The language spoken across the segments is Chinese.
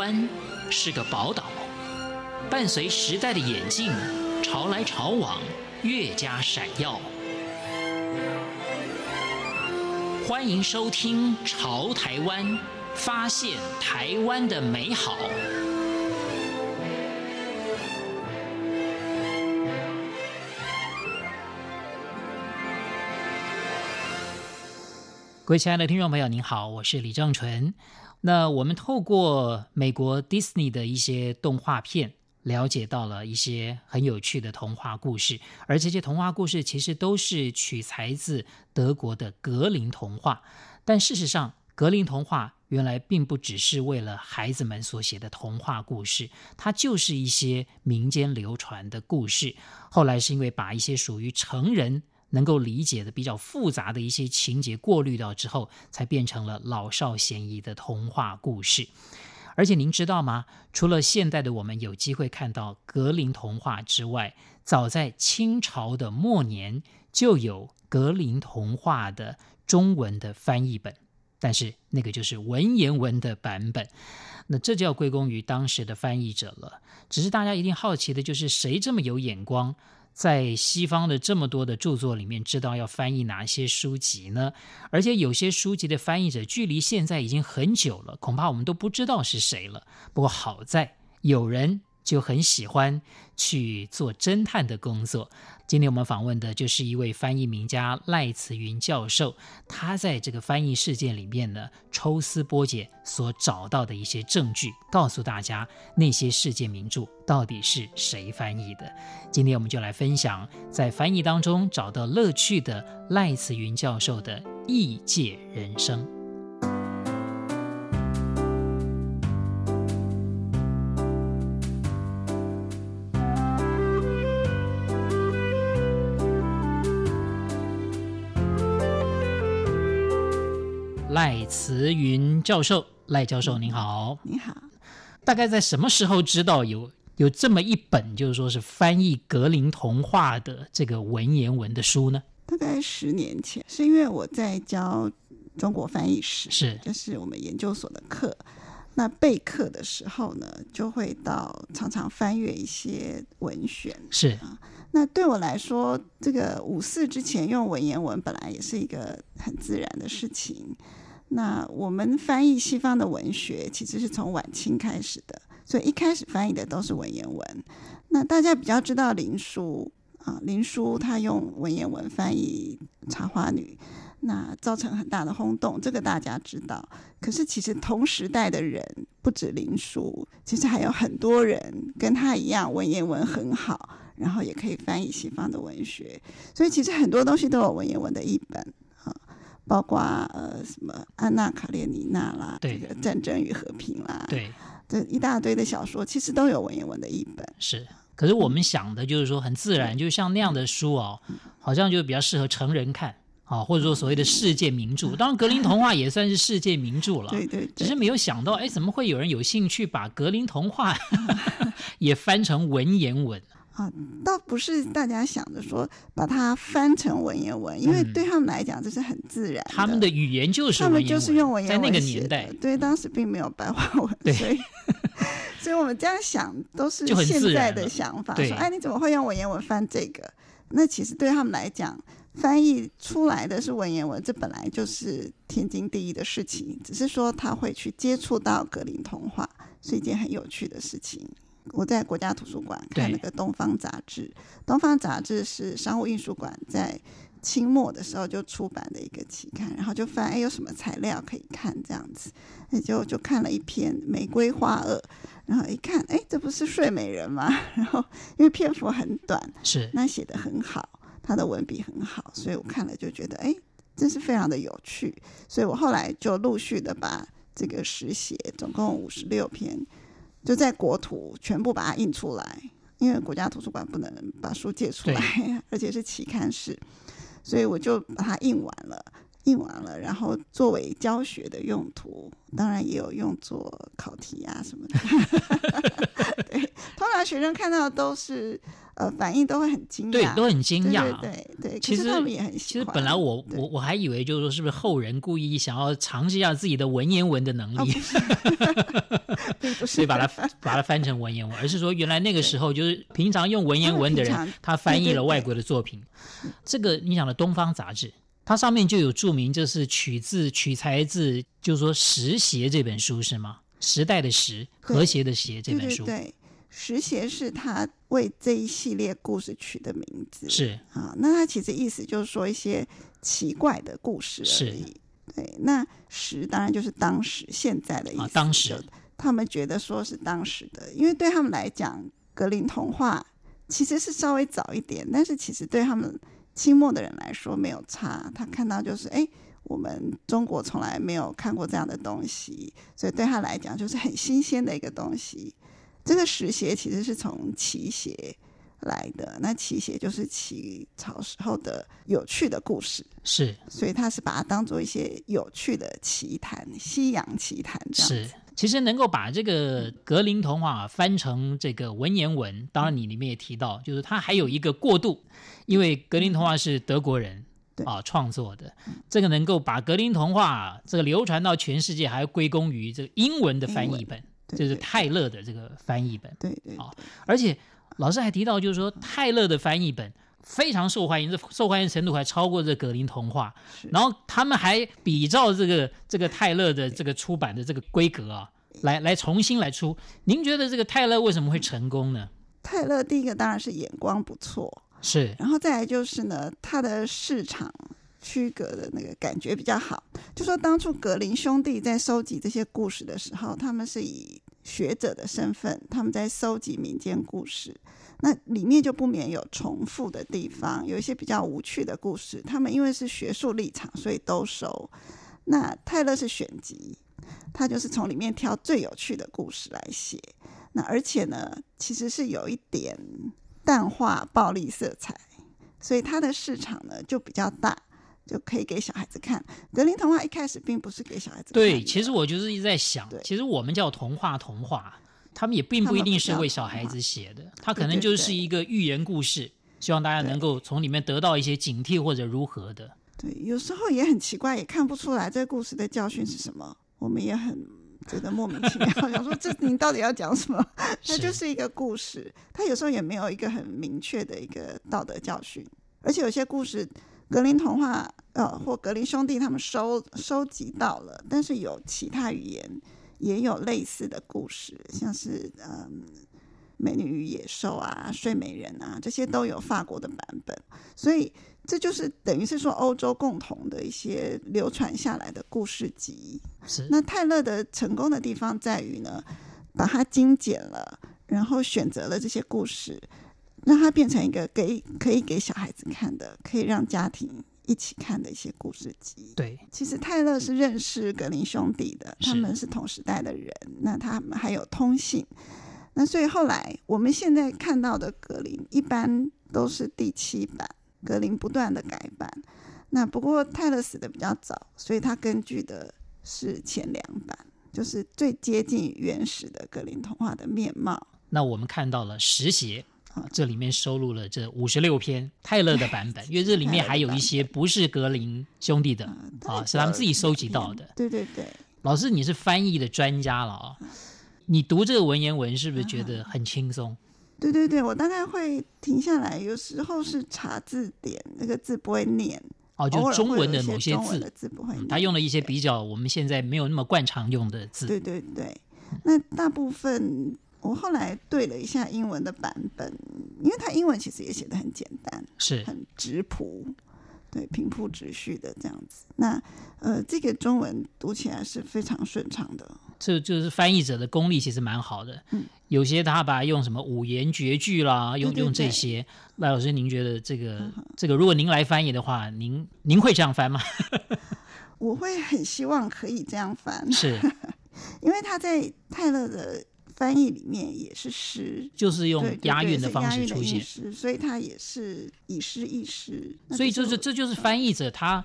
湾是个宝岛，伴随时代的演进，潮来潮往，越加闪耀。欢迎收听《潮台湾》，发现台湾的美好。各位亲爱的听众朋友，您好，我是李正纯。那我们透过美国迪士尼的一些动画片，了解到了一些很有趣的童话故事，而这些童话故事其实都是取材自德国的格林童话。但事实上，格林童话原来并不只是为了孩子们所写的童话故事，它就是一些民间流传的故事。后来是因为把一些属于成人能够理解的比较复杂的一些情节过滤掉之后，才变成了老少咸宜的童话故事。而且您知道吗？除了现代的我们有机会看到格林童话之外，早在清朝的末年就有格林童话的中文的翻译本，但是那个就是文言文的版本。那这就要归功于当时的翻译者了。只是大家一定好奇的就是谁这么有眼光？在西方的这么多的著作里面，知道要翻译哪些书籍呢？而且有些书籍的翻译者距离现在已经很久了，恐怕我们都不知道是谁了。不过好在有人。就很喜欢去做侦探的工作。今天我们访问的就是一位翻译名家赖慈云教授，他在这个翻译事件里面呢，抽丝剥茧所找到的一些证据，告诉大家那些世界名著到底是谁翻译的。今天我们就来分享在翻译当中找到乐趣的赖慈云教授的异界人生。慈云教授，赖教授您好，你好。大概在什么时候知道有有这么一本，就是说是翻译格林童话的这个文言文的书呢？大概十年前，是因为我在教中国翻译史，是，就是我们研究所的课。那备课的时候呢，就会到常常翻阅一些文选，是啊。那对我来说，这个五四之前用文言文本来也是一个很自然的事情。那我们翻译西方的文学，其实是从晚清开始的，所以一开始翻译的都是文言文。那大家比较知道林书啊，林书他用文言文翻译《茶花女》，那造成很大的轰动，这个大家知道。可是其实同时代的人不止林书，其实还有很多人跟他一样文言文很好，然后也可以翻译西方的文学。所以其实很多东西都有文言文的译本。包括呃什么《安娜·卡列尼娜》啦，对这个《战争与和平》啦，对，这一大堆的小说，其实都有文言文的译本。是，可是我们想的就是说很自然，嗯、就像那样的书哦，嗯、好像就比较适合成人看啊、哦，或者说所谓的世界名著。当然，格林童话也算是世界名著了。对，对对。只是没有想到，哎，怎么会有人有兴趣把格林童话 也翻成文言文？啊，倒不是大家想着说把它翻成文言文，因为对他们来讲这是很自然。他们的语言就是他们就是用文言文在那个年代，对，当时并没有白话文，对，所以，所以我们这样想都是现在的想法，说哎，你怎么会用文言文翻这个？那其实对他们来讲，翻译出来的是文言文，这本来就是天经地义的事情，只是说他会去接触到格林童话，是一件很有趣的事情。我在国家图书馆看那个《东方杂志》，《东方杂志》是商务印书馆在清末的时候就出版的一个期刊，然后就翻，哎，有什么材料可以看这样子，那就就看了一篇《玫瑰花萼》，然后一看，哎，这不是睡美人吗？然后因为篇幅很短，是那写的很好，他的文笔很好，所以我看了就觉得，哎，真是非常的有趣，所以我后来就陆续的把这个实写，总共五十六篇。就在国图全部把它印出来，因为国家图书馆不能把书借出来，而且是期刊式，所以我就把它印完了，印完了，然后作为教学的用途，当然也有用作考题啊什么的。对，通常学生看到的都是呃反应都会很惊讶，对，都很惊讶，对对对。其实他们也很喜欢。其实本来我我我还以为就是说，是不是后人故意想要尝试一下自己的文言文的能力，所以把它把它翻成文言文，而是说原来那个时候就是平常用文言文的人，他翻译了外国的作品。这个你想的《东方杂志》，它上面就有注明，这是取自取材自，就是说《时协》这本书是吗？时代的时，和谐的谐这本书。对，对，对，时协是他为这一系列故事取的名字。是啊，那他其实意思就是说一些奇怪的故事而已。是对，那时当然就是当时现在的意思。啊、当时他们觉得说是当时的，因为对他们来讲，格林童话其实是稍微早一点，但是其实对他们清末的人来说没有差。他看到就是哎。我们中国从来没有看过这样的东西，所以对他来讲就是很新鲜的一个东西。这个石鞋其实是从齐协来的，那齐协就是齐朝时候的有趣的故事，是，所以他是把它当做一些有趣的奇谈、西洋奇谈这样子。是，其实能够把这个格林童话翻成这个文言文，当然你里面也提到，就是它还有一个过渡，因为格林童话是德国人。啊，创作的。这个能够把格林童话这个流传到全世界，还要归功于这个英文的翻译本，就是泰勒的这个翻译本。对对，啊，而且老师还提到，就是说泰勒的翻译本非常受欢迎，这受欢迎程度还超过这格林童话。然后他们还比照这个这个泰勒的这个出版的这个规格啊，来来重新来出。您觉得这个泰勒为什么会成功呢？泰勒第一个当然是眼光不错。是，然后再来就是呢，它的市场区隔的那个感觉比较好。就说当初格林兄弟在收集这些故事的时候，他们是以学者的身份，他们在收集民间故事，那里面就不免有重复的地方，有一些比较无趣的故事。他们因为是学术立场，所以都收。那泰勒是选集，他就是从里面挑最有趣的故事来写。那而且呢，其实是有一点。淡化暴力色彩，所以它的市场呢就比较大，就可以给小孩子看。格林童话一开始并不是给小孩子看。对，其实我就是一直在想，其实我们叫童话，童话，他们也并不一定是为小孩子写的，他可能就是一个寓言故事，希望大家能够从里面得到一些警惕或者如何的。对，有时候也很奇怪，也看不出来这个故事的教训是什么，我们也很。觉得莫名其妙，想说这你到底要讲什么？它就是一个故事，它有时候也没有一个很明确的一个道德教训。而且有些故事，格林童话呃或格林兄弟他们收收集到了，但是有其他语言也有类似的故事，像是嗯、呃《美女与野兽》啊，《睡美人》啊，这些都有法国的版本，所以。这就是等于是说欧洲共同的一些流传下来的故事集。是。那泰勒的成功的地方在于呢，把它精简了，然后选择了这些故事，让它变成一个给可以给小孩子看的，可以让家庭一起看的一些故事集。对，其实泰勒是认识格林兄弟的，他们是同时代的人，那他们还有通信。那所以后来我们现在看到的格林，一般都是第七版。格林不断的改版，那不过泰勒死的比较早，所以他根据的是前两版，就是最接近原始的格林童话的面貌。那我们看到了时协啊，这里面收录了这五十六篇泰勒的版本，因为这里面还有一些不是格林兄弟的啊，是他们自己收集到的。对对对，老师你是翻译的专家了啊，你读这个文言文是不是觉得很轻松？对对对，我大概会停下来，有时候是查字典，那个字不会念。哦，就中文的某些字，的字不会念。他用了一些比较我们现在没有那么惯常用的字。对对对，那大部分我后来对了一下英文的版本，因为他英文其实也写的很简单，是很直朴，对，平铺直叙的这样子。那呃，这个中文读起来是非常顺畅的。这就是翻译者的功力，其实蛮好的。嗯，有些他把用什么五言绝句啦，用用这些。赖老师，您觉得这个、嗯、这个，如果您来翻译的话，您您会这样翻吗？我会很希望可以这样翻，是 因为他在泰勒的翻译里面也是诗，就是用押韵的方式出现，诗所以他也是以诗易诗。所以就是这就是翻译者他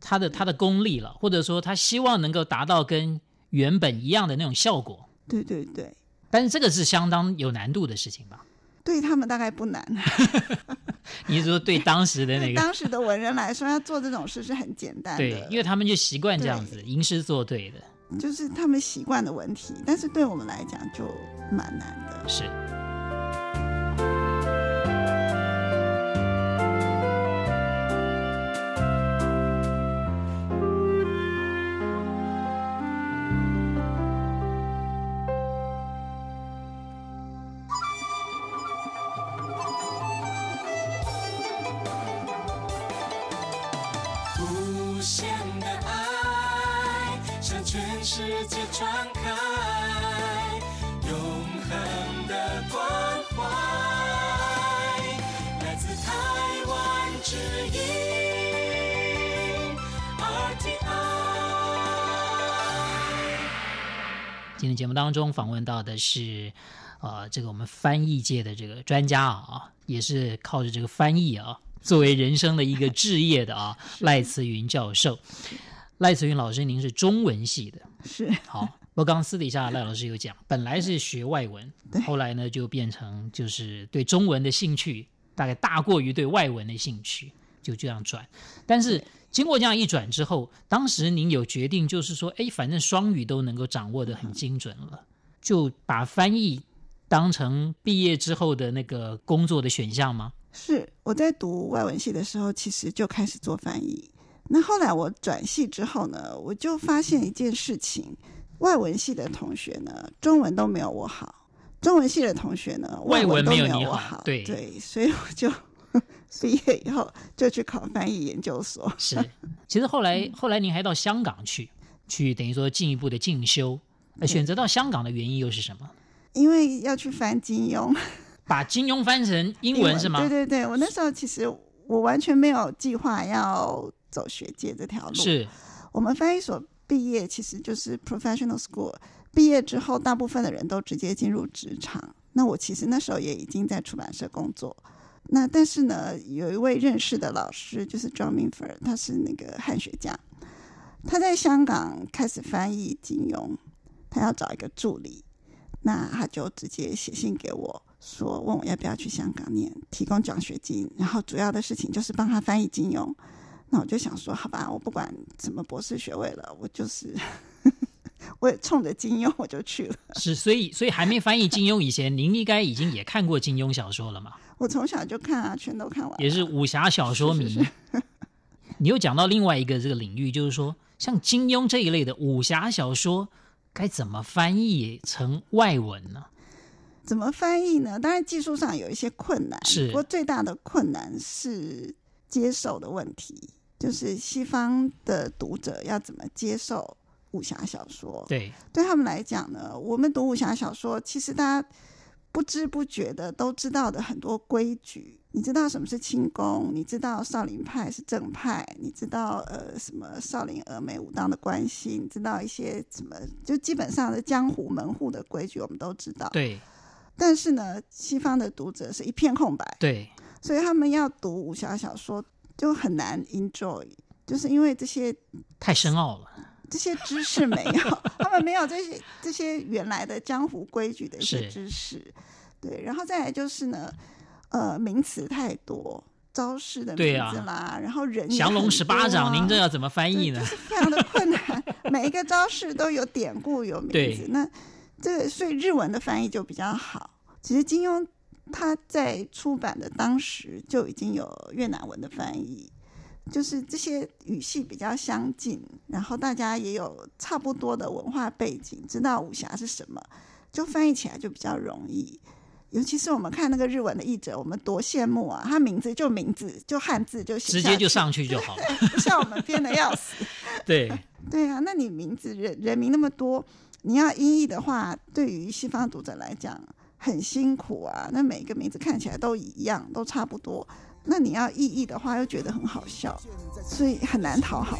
他的他的功力了，或者说他希望能够达到跟。原本一样的那种效果，对对对，但是这个是相当有难度的事情吧？对他们大概不难。你是说对当时的那个当时的文人来说，要做这种事是很简单的。对，因为他们就习惯这样子吟诗作对的，就是他们习惯的问题。但是对我们来讲就蛮难的。是。世界窗开，永恒的关怀。来自台湾之音今天节目当中访问到的是，呃，这个我们翻译界的这个专家啊，也是靠着这个翻译啊作为人生的一个置业的啊，赖慈云教授。赖慈云老师，您是中文系的，是好。我刚刚私底下赖老师有讲，本来是学外文，后来呢就变成就是对中文的兴趣大概大过于对外文的兴趣，就这样转。但是。经过这样一转之后，当时您有决定，就是说，哎，反正双语都能够掌握的很精准了，就把翻译当成毕业之后的那个工作的选项吗？是，我在读外文系的时候，其实就开始做翻译。那后来我转系之后呢，我就发现一件事情：外文系的同学呢，中文都没有我好；中文系的同学呢，外文都没有我好。对对，所以我就。毕业以后就去考翻译研究所。是，其实后来后来您还到香港去，去等于说进一步的进修。选择到香港的原因又是什么？因为要去翻金庸，把金庸翻成英文是吗？对对对，我那时候其实我完全没有计划要走学界这条路。是我们翻译所毕业其实就是 professional school，毕业之后大部分的人都直接进入职场。那我其实那时候也已经在出版社工作。那但是呢，有一位认识的老师，就是 John Minford，他是那个汉学家，他在香港开始翻译金庸，他要找一个助理，那他就直接写信给我说，问我要不要去香港念，提供奖学金，然后主要的事情就是帮他翻译金庸。那我就想说，好吧，我不管什么博士学位了，我就是。我也冲着金庸我就去了，是，所以所以还没翻译金庸以前，您应该已经也看过金庸小说了嘛？我从小就看啊，全都看完，也是武侠小说迷。是是是 你又讲到另外一个这个领域，就是说像金庸这一类的武侠小说，该怎么翻译成外文呢？怎么翻译呢？当然技术上有一些困难，是，不过最大的困难是接受的问题，就是西方的读者要怎么接受。武侠小说，对，对他们来讲呢，我们读武侠小说，其实大家不知不觉的都知道的很多规矩。你知道什么是轻功？你知道少林派是正派？你知道呃什么少林、峨眉、武当的关系？你知道一些什么？就基本上的江湖门户的规矩，我们都知道。对。但是呢，西方的读者是一片空白。对。所以他们要读武侠小说就很难 enjoy，就是因为这些太深奥了。这些知识没有，他们没有这些这些原来的江湖规矩的一些知识，对，然后再来就是呢，呃，名词太多，招式的名字啦，啊、然后人降龙十八掌，您这要怎么翻译呢？就是非常的困难，每一个招式都有典故有名字，那这个所以日文的翻译就比较好。其实金庸他在出版的当时就已经有越南文的翻译。就是这些语系比较相近，然后大家也有差不多的文化背景，知道武侠是什么，就翻译起来就比较容易。尤其是我们看那个日文的译者，我们多羡慕啊！他名字就名字，就汉字就写，直接就上去就好了，不像我们编的要死。对对啊，那你名字人人名那么多，你要音译的话，对于西方读者来讲很辛苦啊。那每个名字看起来都一样，都差不多。那你要意译的话，又觉得很好笑，所以很难讨好。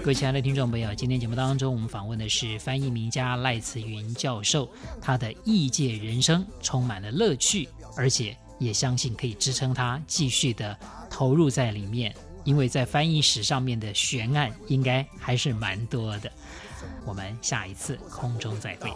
各位亲爱的听众朋友，今天节目当中，我们访问的是翻译名家赖慈云教授，他的异界人生充满了乐趣，而且也相信可以支撑他继续的投入在里面，因为在翻译史上面的悬案应该还是蛮多的。我们下一次空中再会。